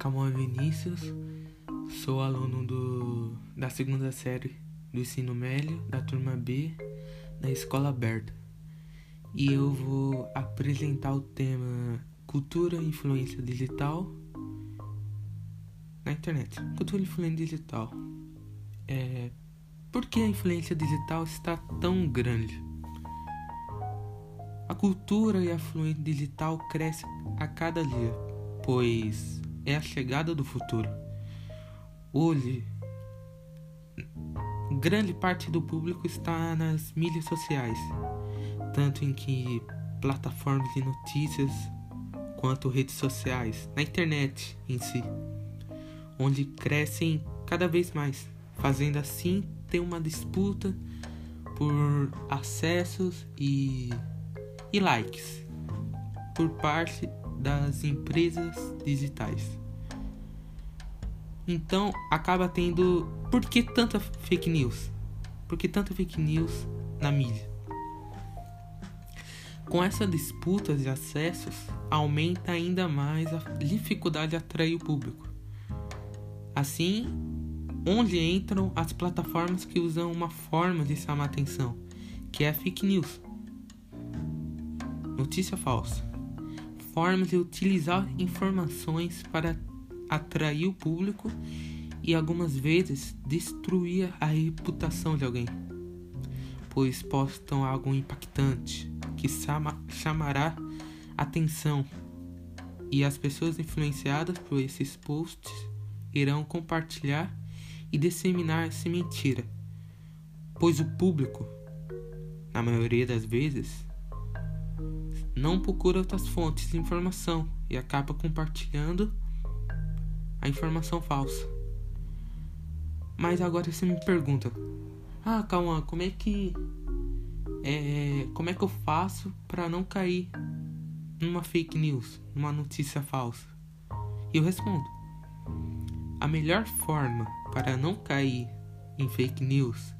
Camões Vinícius, sou aluno do, da segunda série do ensino médio, da turma B, da escola aberta. E eu vou apresentar o tema Cultura e Influência Digital na internet. Cultura e Influência Digital. É, por que a influência digital está tão grande? A cultura e a fluência digital cresce a cada dia, pois é a chegada do futuro. Hoje, grande parte do público está nas mídias sociais, tanto em que plataformas de notícias quanto redes sociais, na internet em si, onde crescem cada vez mais, fazendo assim ter uma disputa por acessos e e likes por parte das empresas digitais. Então acaba tendo. Por que tanta fake news? Por que tanta fake news na mídia? Com essa disputa de acessos, aumenta ainda mais a dificuldade de atrair o público. Assim, onde entram as plataformas que usam uma forma de chamar atenção, que é a fake news. Notícia falsa. Formas de utilizar informações para atrair o público e algumas vezes destruir a reputação de alguém, pois postam algo impactante que chama, chamará atenção e as pessoas influenciadas por esses posts irão compartilhar e disseminar essa mentira, pois o público, na maioria das vezes, não procura outras fontes de informação e acaba compartilhando a informação falsa. Mas agora você me pergunta: "Ah, calma, como é que é, como é que eu faço para não cair numa fake news, numa notícia falsa?" E eu respondo: a melhor forma para não cair em fake news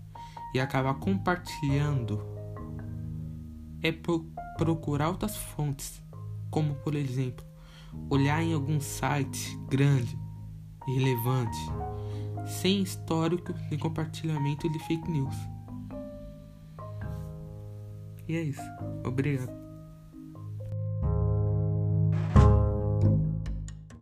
e acabar compartilhando é por procurar outras fontes, como por exemplo, olhar em algum site grande e relevante, sem histórico de compartilhamento de fake news. E é isso. Obrigado.